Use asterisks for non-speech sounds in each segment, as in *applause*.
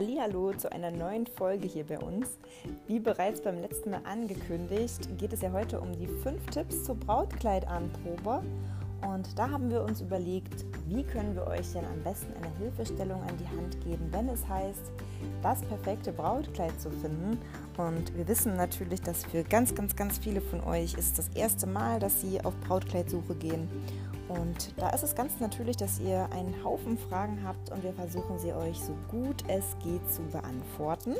Hallo zu einer neuen Folge hier bei uns. Wie bereits beim letzten Mal angekündigt, geht es ja heute um die fünf Tipps zur Brautkleidanprobe. Und da haben wir uns überlegt, wie können wir euch denn am besten eine Hilfestellung an die Hand geben, wenn es heißt, das perfekte Brautkleid zu finden. Und wir wissen natürlich, dass für ganz, ganz, ganz viele von euch ist das erste Mal, dass sie auf Brautkleidsuche gehen. Und da ist es ganz natürlich, dass ihr einen Haufen Fragen habt und wir versuchen sie euch so gut es geht zu beantworten.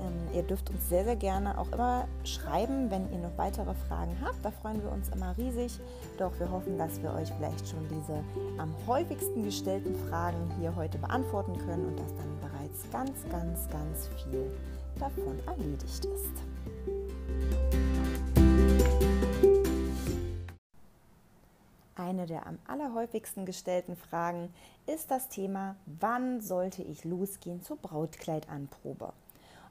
Ähm, ihr dürft uns sehr, sehr gerne auch immer schreiben, wenn ihr noch weitere Fragen habt. Da freuen wir uns immer riesig. Doch wir hoffen, dass wir euch vielleicht schon diese am häufigsten gestellten Fragen hier heute beantworten können und dass dann bereits ganz, ganz, ganz viel davon erledigt ist. Eine der am allerhäufigsten gestellten Fragen ist das Thema, wann sollte ich losgehen zur Brautkleidanprobe?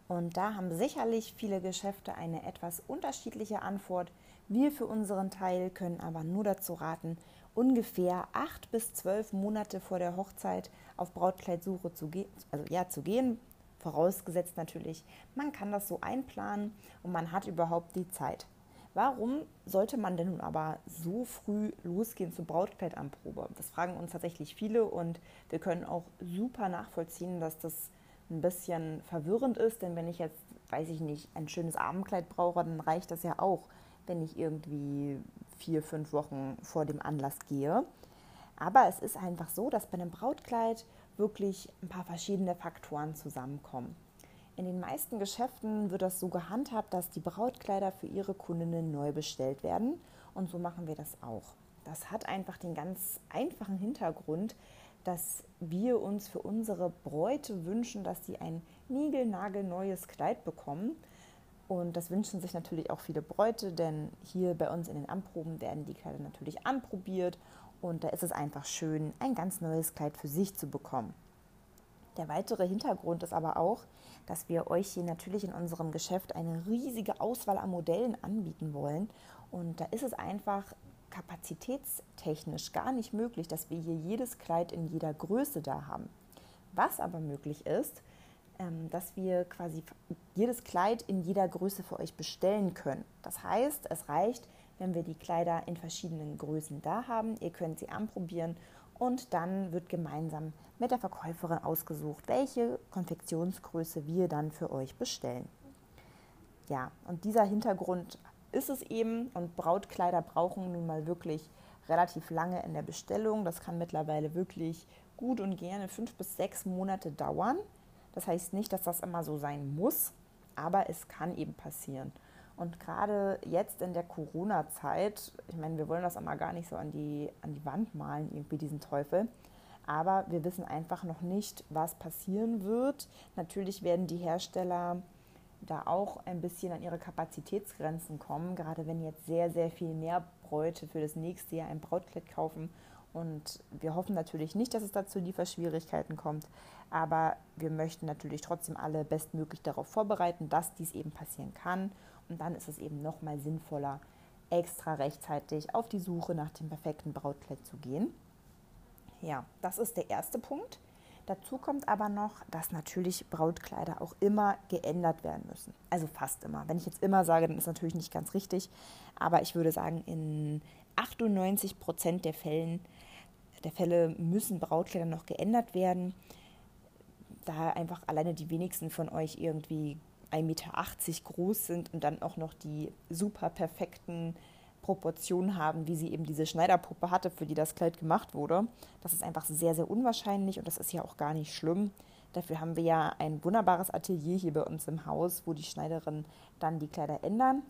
Und da haben sicherlich viele Geschäfte eine etwas unterschiedliche Antwort. Wir für unseren Teil können aber nur dazu raten, ungefähr acht bis zwölf Monate vor der Hochzeit auf Brautkleidsuche zu, ge also ja, zu gehen. Vorausgesetzt natürlich, man kann das so einplanen und man hat überhaupt die Zeit. Warum sollte man denn nun aber so früh losgehen zur Brautkleidanprobe? Das fragen uns tatsächlich viele und wir können auch super nachvollziehen, dass das ein bisschen verwirrend ist, denn wenn ich jetzt, weiß ich nicht, ein schönes Abendkleid brauche, dann reicht das ja auch, wenn ich irgendwie vier, fünf Wochen vor dem Anlass gehe. Aber es ist einfach so, dass bei einem Brautkleid wirklich ein paar verschiedene Faktoren zusammenkommen. In den meisten Geschäften wird das so gehandhabt, dass die Brautkleider für ihre Kundinnen neu bestellt werden. Und so machen wir das auch. Das hat einfach den ganz einfachen Hintergrund, dass wir uns für unsere Bräute wünschen, dass sie ein niegelnagelneues Kleid bekommen. Und das wünschen sich natürlich auch viele Bräute, denn hier bei uns in den Anproben werden die Kleider natürlich anprobiert und da ist es einfach schön, ein ganz neues Kleid für sich zu bekommen. Der weitere Hintergrund ist aber auch, dass wir euch hier natürlich in unserem Geschäft eine riesige Auswahl an Modellen anbieten wollen. Und da ist es einfach kapazitätstechnisch gar nicht möglich, dass wir hier jedes Kleid in jeder Größe da haben. Was aber möglich ist, ähm, dass wir quasi jedes Kleid in jeder Größe für euch bestellen können. Das heißt, es reicht, wenn wir die Kleider in verschiedenen Größen da haben. Ihr könnt sie anprobieren und dann wird gemeinsam mit der Verkäuferin ausgesucht, welche Konfektionsgröße wir dann für euch bestellen. Ja, und dieser Hintergrund ist es eben und Brautkleider brauchen nun mal wirklich relativ lange in der Bestellung. Das kann mittlerweile wirklich gut und gerne fünf bis sechs Monate dauern. Das heißt nicht, dass das immer so sein muss, aber es kann eben passieren. Und gerade jetzt in der Corona-Zeit, ich meine, wir wollen das immer gar nicht so an die, an die Wand malen, irgendwie diesen Teufel. Aber wir wissen einfach noch nicht, was passieren wird. Natürlich werden die Hersteller da auch ein bisschen an ihre Kapazitätsgrenzen kommen, gerade wenn jetzt sehr, sehr viel mehr Bräute für das nächste Jahr ein Brautkleid kaufen. Und wir hoffen natürlich nicht, dass es dazu Lieferschwierigkeiten kommt, aber wir möchten natürlich trotzdem alle bestmöglich darauf vorbereiten, dass dies eben passieren kann. Und dann ist es eben nochmal sinnvoller, extra rechtzeitig auf die Suche nach dem perfekten Brautkleid zu gehen. Ja, das ist der erste Punkt. Dazu kommt aber noch, dass natürlich Brautkleider auch immer geändert werden müssen. Also fast immer. Wenn ich jetzt immer sage, dann ist natürlich nicht ganz richtig. Aber ich würde sagen, in 98 Prozent der, der Fälle müssen Brautkleider noch geändert werden. Da einfach alleine die wenigsten von euch irgendwie 1,80 Meter groß sind und dann auch noch die super perfekten Proportionen haben, wie sie eben diese Schneiderpuppe hatte, für die das Kleid gemacht wurde. Das ist einfach sehr, sehr unwahrscheinlich und das ist ja auch gar nicht schlimm. Dafür haben wir ja ein wunderbares Atelier hier bei uns im Haus, wo die Schneiderinnen dann die Kleider ändern.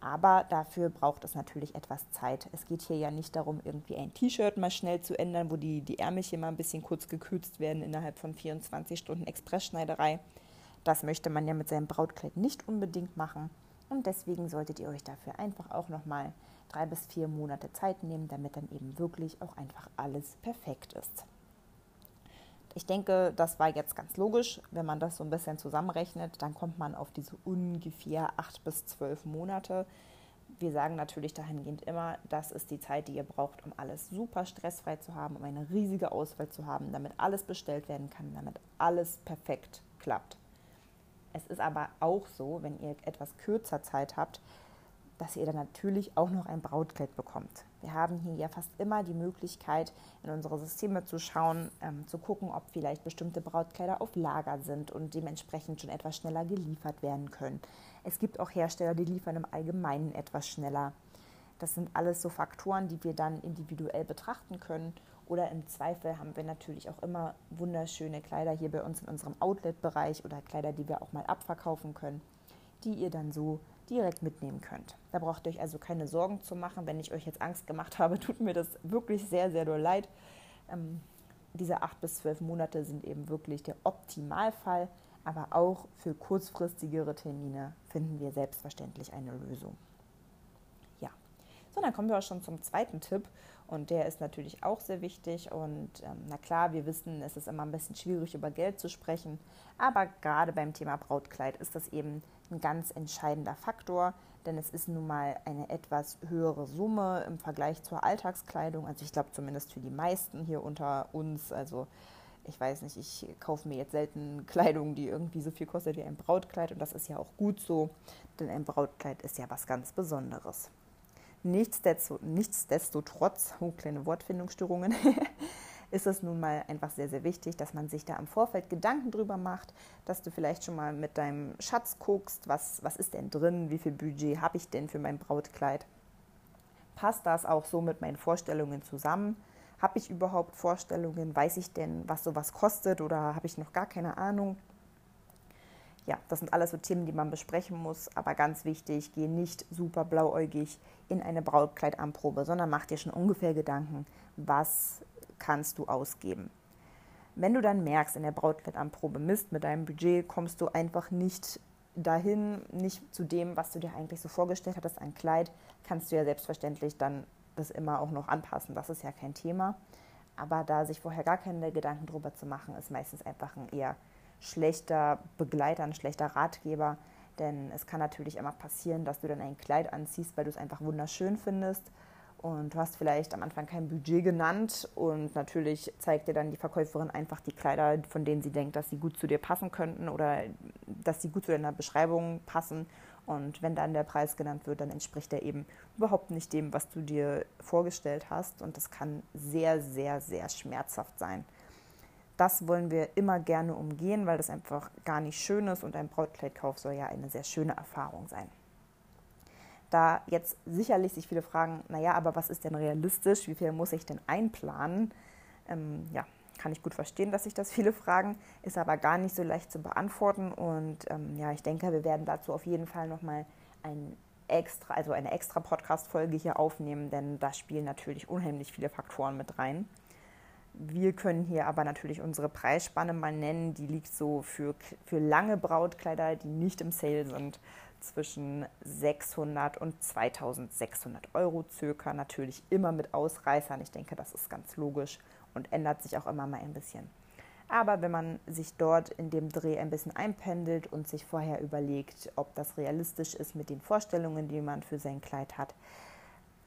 Aber dafür braucht es natürlich etwas Zeit. Es geht hier ja nicht darum, irgendwie ein T-Shirt mal schnell zu ändern, wo die, die Ärmelchen mal ein bisschen kurz gekürzt werden innerhalb von 24 Stunden Expressschneiderei. Das möchte man ja mit seinem Brautkleid nicht unbedingt machen. Und deswegen solltet ihr euch dafür einfach auch nochmal drei bis vier Monate Zeit nehmen, damit dann eben wirklich auch einfach alles perfekt ist. Ich denke, das war jetzt ganz logisch. Wenn man das so ein bisschen zusammenrechnet, dann kommt man auf diese ungefähr acht bis zwölf Monate. Wir sagen natürlich dahingehend immer, das ist die Zeit, die ihr braucht, um alles super stressfrei zu haben, um eine riesige Auswahl zu haben, damit alles bestellt werden kann, damit alles perfekt klappt. Es ist aber auch so, wenn ihr etwas kürzer Zeit habt, dass ihr dann natürlich auch noch ein Brautkleid bekommt. Wir haben hier ja fast immer die Möglichkeit, in unsere Systeme zu schauen, ähm, zu gucken, ob vielleicht bestimmte Brautkleider auf Lager sind und dementsprechend schon etwas schneller geliefert werden können. Es gibt auch Hersteller, die liefern im Allgemeinen etwas schneller. Das sind alles so Faktoren, die wir dann individuell betrachten können. Oder im Zweifel haben wir natürlich auch immer wunderschöne Kleider hier bei uns in unserem Outlet-Bereich oder Kleider, die wir auch mal abverkaufen können, die ihr dann so direkt mitnehmen könnt. Da braucht ihr euch also keine Sorgen zu machen. Wenn ich euch jetzt Angst gemacht habe, *laughs* tut mir das wirklich sehr, sehr doll leid. Ähm, diese acht bis zwölf Monate sind eben wirklich der Optimalfall, aber auch für kurzfristigere Termine finden wir selbstverständlich eine Lösung. Ja, so dann kommen wir auch schon zum zweiten Tipp und der ist natürlich auch sehr wichtig. Und ähm, na klar, wir wissen, es ist immer ein bisschen schwierig, über Geld zu sprechen, aber gerade beim Thema Brautkleid ist das eben ein ganz entscheidender Faktor, denn es ist nun mal eine etwas höhere Summe im Vergleich zur Alltagskleidung. Also ich glaube zumindest für die meisten hier unter uns. Also ich weiß nicht, ich kaufe mir jetzt selten Kleidung, die irgendwie so viel kostet wie ein Brautkleid und das ist ja auch gut so, denn ein Brautkleid ist ja was ganz Besonderes. Nichtsdestotrotz, oh, kleine Wortfindungsstörungen, *laughs* ist es nun mal einfach sehr, sehr wichtig, dass man sich da im Vorfeld Gedanken drüber macht, dass du vielleicht schon mal mit deinem Schatz guckst, was, was ist denn drin, wie viel Budget habe ich denn für mein Brautkleid. Passt das auch so mit meinen Vorstellungen zusammen? Habe ich überhaupt Vorstellungen? Weiß ich denn, was sowas kostet oder habe ich noch gar keine Ahnung? Ja, das sind alles so Themen, die man besprechen muss. Aber ganz wichtig, geh nicht super blauäugig in eine Brautkleidanprobe, sondern mach dir schon ungefähr Gedanken, was kannst du ausgeben. Wenn du dann merkst in der Brautkleidanprobe Mist mit deinem Budget, kommst du einfach nicht dahin, nicht zu dem, was du dir eigentlich so vorgestellt hattest, ein Kleid, kannst du ja selbstverständlich dann das immer auch noch anpassen. Das ist ja kein Thema. Aber da sich vorher gar keine Gedanken drüber zu machen, ist meistens einfach ein eher schlechter Begleiter, ein schlechter Ratgeber. Denn es kann natürlich immer passieren, dass du dann ein Kleid anziehst, weil du es einfach wunderschön findest und du hast vielleicht am Anfang kein Budget genannt und natürlich zeigt dir dann die Verkäuferin einfach die Kleider, von denen sie denkt, dass sie gut zu dir passen könnten oder dass sie gut zu deiner Beschreibung passen. Und wenn dann der Preis genannt wird, dann entspricht er eben überhaupt nicht dem, was du dir vorgestellt hast. Und das kann sehr, sehr, sehr schmerzhaft sein. Das wollen wir immer gerne umgehen, weil das einfach gar nicht schön ist und ein Brautkleidkauf soll ja eine sehr schöne Erfahrung sein da jetzt sicherlich sich viele fragen, naja, aber was ist denn realistisch? Wie viel muss ich denn einplanen? Ähm, ja, kann ich gut verstehen, dass sich das *laughs* viele fragen, ist aber gar nicht so leicht zu beantworten. Und ähm, ja, ich denke, wir werden dazu auf jeden Fall nochmal ein extra, also eine extra Podcast-Folge hier aufnehmen, denn da spielen natürlich unheimlich viele Faktoren mit rein. Wir können hier aber natürlich unsere Preisspanne mal nennen. Die liegt so für, für lange Brautkleider, die nicht im Sale sind, zwischen 600 und 2600 Euro circa. Natürlich immer mit Ausreißern. Ich denke, das ist ganz logisch und ändert sich auch immer mal ein bisschen. Aber wenn man sich dort in dem Dreh ein bisschen einpendelt und sich vorher überlegt, ob das realistisch ist mit den Vorstellungen, die man für sein Kleid hat,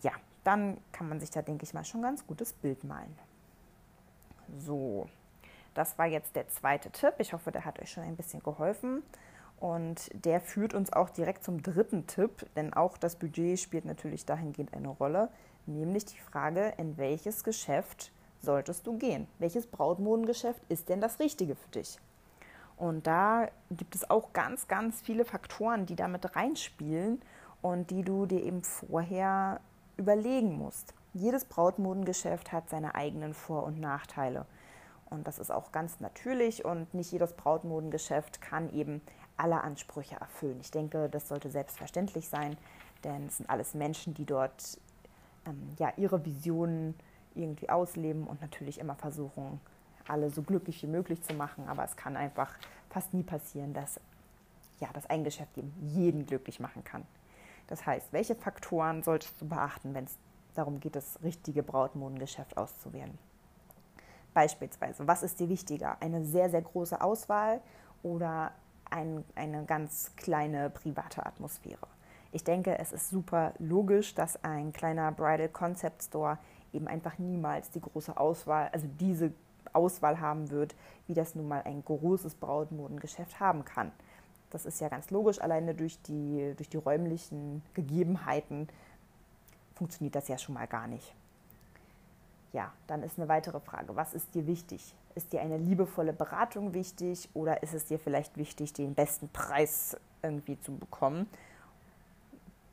ja, dann kann man sich da, denke ich mal, schon ein ganz gutes Bild malen. So, das war jetzt der zweite Tipp. Ich hoffe, der hat euch schon ein bisschen geholfen. Und der führt uns auch direkt zum dritten Tipp, denn auch das Budget spielt natürlich dahingehend eine Rolle, nämlich die Frage, in welches Geschäft solltest du gehen? Welches Brautmodengeschäft ist denn das Richtige für dich? Und da gibt es auch ganz, ganz viele Faktoren, die damit reinspielen und die du dir eben vorher überlegen musst. Jedes Brautmodengeschäft hat seine eigenen Vor- und Nachteile. Und das ist auch ganz natürlich und nicht jedes Brautmodengeschäft kann eben alle Ansprüche erfüllen. Ich denke, das sollte selbstverständlich sein, denn es sind alles Menschen, die dort ähm, ja, ihre Visionen irgendwie ausleben und natürlich immer versuchen, alle so glücklich wie möglich zu machen. Aber es kann einfach fast nie passieren, dass ja, das ein Geschäft eben jeden glücklich machen kann. Das heißt, welche Faktoren solltest du beachten, wenn es darum geht, das richtige Brautmodengeschäft auszuwählen? Beispielsweise, was ist dir wichtiger? Eine sehr, sehr große Auswahl oder ein, eine ganz kleine private Atmosphäre. Ich denke, es ist super logisch, dass ein kleiner Bridal Concept Store eben einfach niemals die große Auswahl, also diese Auswahl haben wird, wie das nun mal ein großes Brautmodengeschäft haben kann. Das ist ja ganz logisch, alleine durch die, durch die räumlichen Gegebenheiten funktioniert das ja schon mal gar nicht. Ja, dann ist eine weitere Frage, was ist dir wichtig? Ist dir eine liebevolle Beratung wichtig oder ist es dir vielleicht wichtig, den besten Preis irgendwie zu bekommen?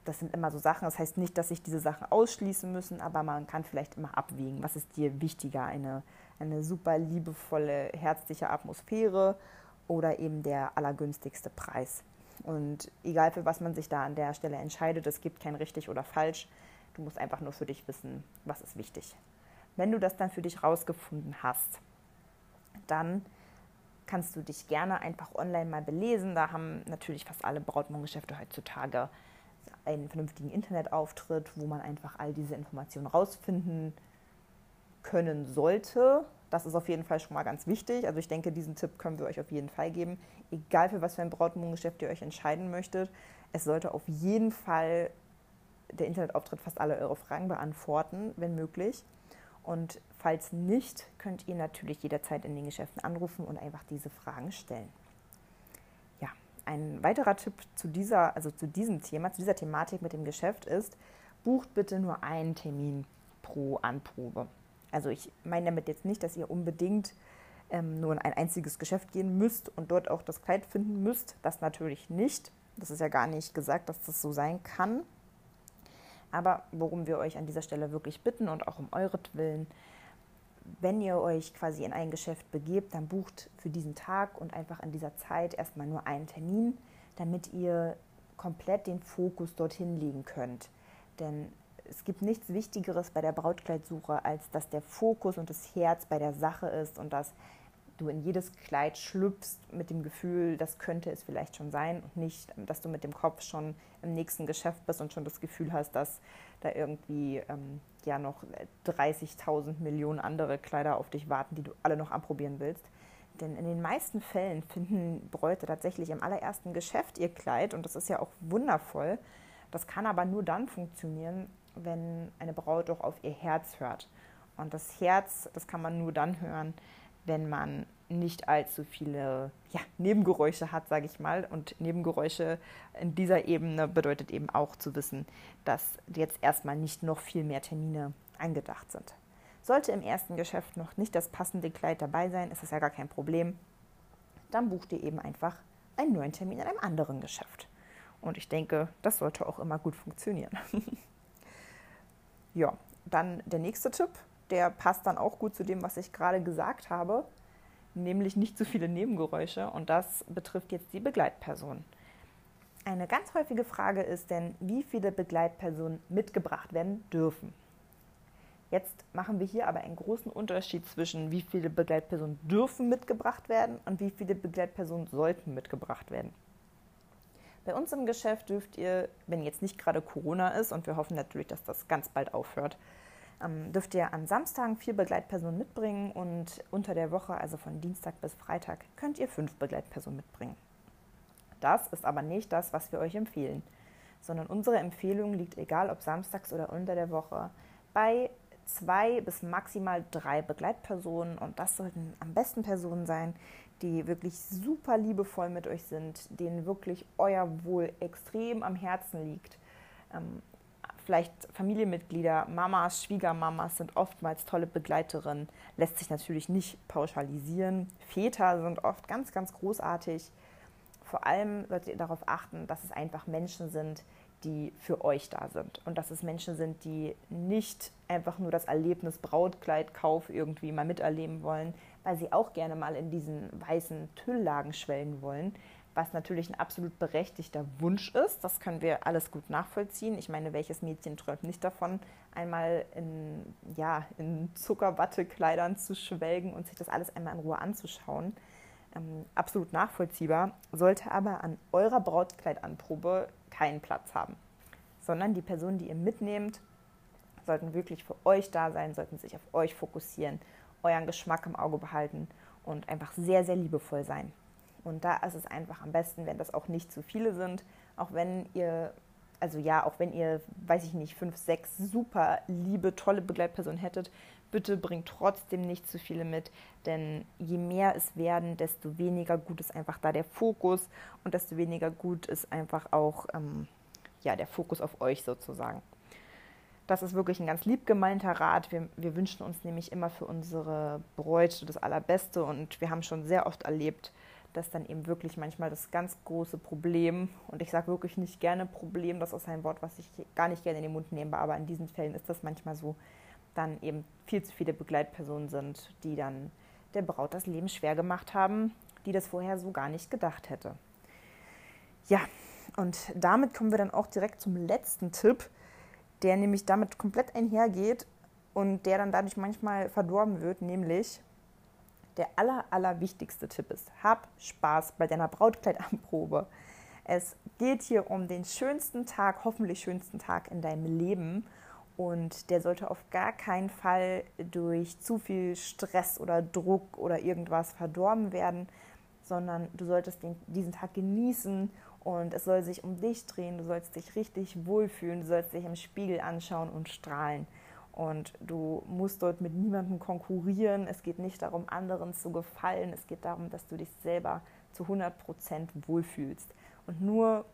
Das sind immer so Sachen, das heißt nicht, dass sich diese Sachen ausschließen müssen, aber man kann vielleicht immer abwägen, was ist dir wichtiger, eine, eine super liebevolle, herzliche Atmosphäre oder eben der allergünstigste Preis. Und egal für was man sich da an der Stelle entscheidet, es gibt kein richtig oder falsch. Du musst einfach nur für dich wissen, was ist wichtig. Wenn du das dann für dich rausgefunden hast, dann kannst du dich gerne einfach online mal belesen. Da haben natürlich fast alle Brautmodengeschäfte heutzutage einen vernünftigen Internetauftritt, wo man einfach all diese Informationen rausfinden können sollte. Das ist auf jeden Fall schon mal ganz wichtig. Also ich denke, diesen Tipp können wir euch auf jeden Fall geben. Egal für was für ein Brautmodengeschäft ihr euch entscheiden möchtet, es sollte auf jeden Fall der Internetauftritt fast alle eure Fragen beantworten, wenn möglich. Und falls nicht, könnt ihr natürlich jederzeit in den Geschäften anrufen und einfach diese Fragen stellen. Ja, ein weiterer Tipp zu dieser, also zu diesem Thema, zu dieser Thematik mit dem Geschäft ist, bucht bitte nur einen Termin pro Anprobe. Also ich meine damit jetzt nicht, dass ihr unbedingt ähm, nur in ein einziges Geschäft gehen müsst und dort auch das Kleid finden müsst. Das natürlich nicht. Das ist ja gar nicht gesagt, dass das so sein kann. Aber worum wir euch an dieser Stelle wirklich bitten und auch um euretwillen, wenn ihr euch quasi in ein Geschäft begebt, dann bucht für diesen Tag und einfach in dieser Zeit erstmal nur einen Termin, damit ihr komplett den Fokus dorthin legen könnt. Denn es gibt nichts Wichtigeres bei der Brautkleidsuche, als dass der Fokus und das Herz bei der Sache ist und dass du in jedes Kleid schlüpfst mit dem Gefühl, das könnte es vielleicht schon sein und nicht, dass du mit dem Kopf schon im nächsten Geschäft bist und schon das Gefühl hast, dass da irgendwie ähm, ja noch 30.000 Millionen andere Kleider auf dich warten, die du alle noch anprobieren willst. Denn in den meisten Fällen finden Bräute tatsächlich im allerersten Geschäft ihr Kleid und das ist ja auch wundervoll. Das kann aber nur dann funktionieren, wenn eine Braut doch auf ihr Herz hört. Und das Herz, das kann man nur dann hören, wenn man nicht allzu viele ja, Nebengeräusche hat, sage ich mal. Und Nebengeräusche in dieser Ebene bedeutet eben auch zu wissen, dass jetzt erstmal nicht noch viel mehr Termine angedacht sind. Sollte im ersten Geschäft noch nicht das passende Kleid dabei sein, ist das ja gar kein Problem. Dann bucht ihr eben einfach einen neuen Termin in einem anderen Geschäft. Und ich denke, das sollte auch immer gut funktionieren. *laughs* ja, dann der nächste Tipp, der passt dann auch gut zu dem, was ich gerade gesagt habe, nämlich nicht zu viele Nebengeräusche. Und das betrifft jetzt die Begleitperson. Eine ganz häufige Frage ist denn, wie viele Begleitpersonen mitgebracht werden dürfen. Jetzt machen wir hier aber einen großen Unterschied zwischen, wie viele Begleitpersonen dürfen mitgebracht werden und wie viele Begleitpersonen sollten mitgebracht werden. Bei uns im Geschäft dürft ihr, wenn jetzt nicht gerade Corona ist, und wir hoffen natürlich, dass das ganz bald aufhört, ähm, dürft ihr an Samstagen vier Begleitpersonen mitbringen und unter der Woche, also von Dienstag bis Freitag, könnt ihr fünf Begleitpersonen mitbringen. Das ist aber nicht das, was wir euch empfehlen, sondern unsere Empfehlung liegt, egal ob samstags oder unter der Woche, bei zwei bis maximal drei Begleitpersonen und das sollten am besten Personen sein, die wirklich super liebevoll mit euch sind, denen wirklich euer Wohl extrem am Herzen liegt. Ähm, vielleicht Familienmitglieder, Mamas, Schwiegermamas sind oftmals tolle Begleiterinnen, lässt sich natürlich nicht pauschalisieren. Väter sind oft ganz, ganz großartig. Vor allem solltet ihr darauf achten, dass es einfach Menschen sind, die für euch da sind. Und dass es Menschen sind, die nicht einfach nur das Erlebnis Brautkleidkauf irgendwie mal miterleben wollen, weil sie auch gerne mal in diesen weißen Tülllagen schwellen wollen, was natürlich ein absolut berechtigter Wunsch ist. Das können wir alles gut nachvollziehen. Ich meine, welches Mädchen träumt nicht davon, einmal in, ja, in Zuckerwattekleidern zu schwelgen und sich das alles einmal in Ruhe anzuschauen. Ähm, absolut nachvollziehbar, sollte aber an eurer Brautkleidanprobe keinen Platz haben, sondern die Personen, die ihr mitnehmt, sollten wirklich für euch da sein, sollten sich auf euch fokussieren, euren Geschmack im Auge behalten und einfach sehr, sehr liebevoll sein. Und da ist es einfach am besten, wenn das auch nicht zu viele sind, auch wenn ihr, also ja, auch wenn ihr, weiß ich nicht, fünf, sechs super liebe, tolle Begleitpersonen hättet, bitte bringt trotzdem nicht zu viele mit, denn je mehr es werden, desto weniger gut ist einfach da der Fokus und desto weniger gut ist einfach auch ähm, ja, der Fokus auf euch sozusagen. Das ist wirklich ein ganz lieb gemeinter Rat. Wir, wir wünschen uns nämlich immer für unsere Bräute das Allerbeste und wir haben schon sehr oft erlebt, dass dann eben wirklich manchmal das ganz große Problem, und ich sage wirklich nicht gerne Problem, das ist ein Wort, was ich gar nicht gerne in den Mund nehme, aber in diesen Fällen ist das manchmal so, dann eben viel zu viele Begleitpersonen sind, die dann der Braut das Leben schwer gemacht haben, die das vorher so gar nicht gedacht hätte. Ja, und damit kommen wir dann auch direkt zum letzten Tipp, der nämlich damit komplett einhergeht und der dann dadurch manchmal verdorben wird, nämlich der aller, aller wichtigste Tipp ist, hab Spaß bei deiner Brautkleidanprobe. Es geht hier um den schönsten Tag, hoffentlich schönsten Tag in deinem Leben und der sollte auf gar keinen Fall durch zu viel Stress oder Druck oder irgendwas verdorben werden, sondern du solltest den, diesen Tag genießen und es soll sich um dich drehen, du sollst dich richtig wohlfühlen, du sollst dich im Spiegel anschauen und strahlen. Und du musst dort mit niemandem konkurrieren. Es geht nicht darum, anderen zu gefallen. Es geht darum, dass du dich selber zu 100 Prozent wohlfühlst. Und nur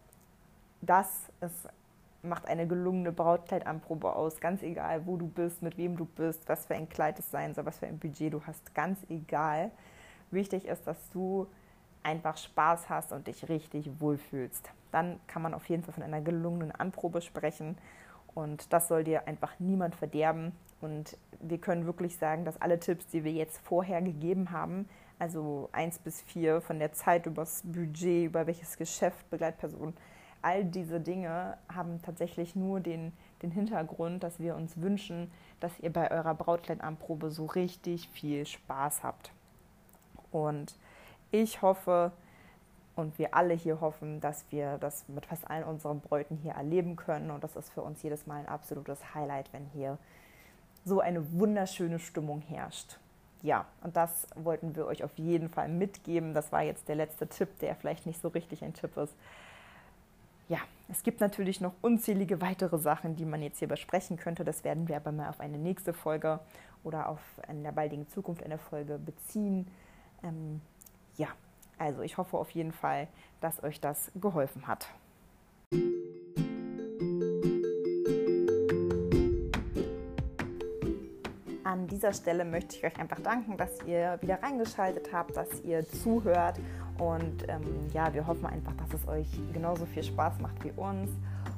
das ist, macht eine gelungene Brautkleidanprobe aus. Ganz egal, wo du bist, mit wem du bist, was für ein Kleid es sein soll, was für ein Budget du hast. Ganz egal. Wichtig ist, dass du einfach Spaß hast und dich richtig wohlfühlst. Dann kann man auf jeden Fall von einer gelungenen Anprobe sprechen. Und das soll dir einfach niemand verderben. Und wir können wirklich sagen, dass alle Tipps, die wir jetzt vorher gegeben haben, also eins bis vier von der Zeit übers Budget, über welches Geschäft, Begleitperson, all diese Dinge haben tatsächlich nur den, den Hintergrund, dass wir uns wünschen, dass ihr bei eurer Brautkleidanprobe so richtig viel Spaß habt. Und ich hoffe, und wir alle hier hoffen, dass wir das mit fast allen unseren Bräuten hier erleben können. Und das ist für uns jedes Mal ein absolutes Highlight, wenn hier so eine wunderschöne Stimmung herrscht. Ja, und das wollten wir euch auf jeden Fall mitgeben. Das war jetzt der letzte Tipp, der vielleicht nicht so richtig ein Tipp ist. Ja, es gibt natürlich noch unzählige weitere Sachen, die man jetzt hier besprechen könnte. Das werden wir aber mal auf eine nächste Folge oder auf in der baldigen Zukunft eine Folge beziehen. Ähm, ja, also ich hoffe auf jeden Fall, dass euch das geholfen hat. An dieser Stelle möchte ich euch einfach danken, dass ihr wieder reingeschaltet habt, dass ihr zuhört und ähm, ja, wir hoffen einfach, dass es euch genauso viel Spaß macht wie uns.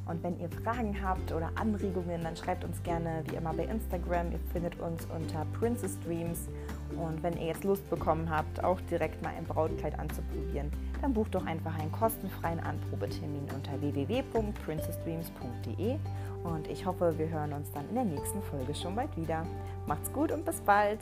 Und wenn ihr Fragen habt oder Anregungen, dann schreibt uns gerne wie immer bei Instagram. Ihr findet uns unter Princess Dreams. Und wenn ihr jetzt Lust bekommen habt, auch direkt mal ein Brautkleid anzuprobieren, dann bucht doch einfach einen kostenfreien Anprobetermin unter www.princessdreams.de. Und ich hoffe, wir hören uns dann in der nächsten Folge schon bald wieder. Macht's gut und bis bald!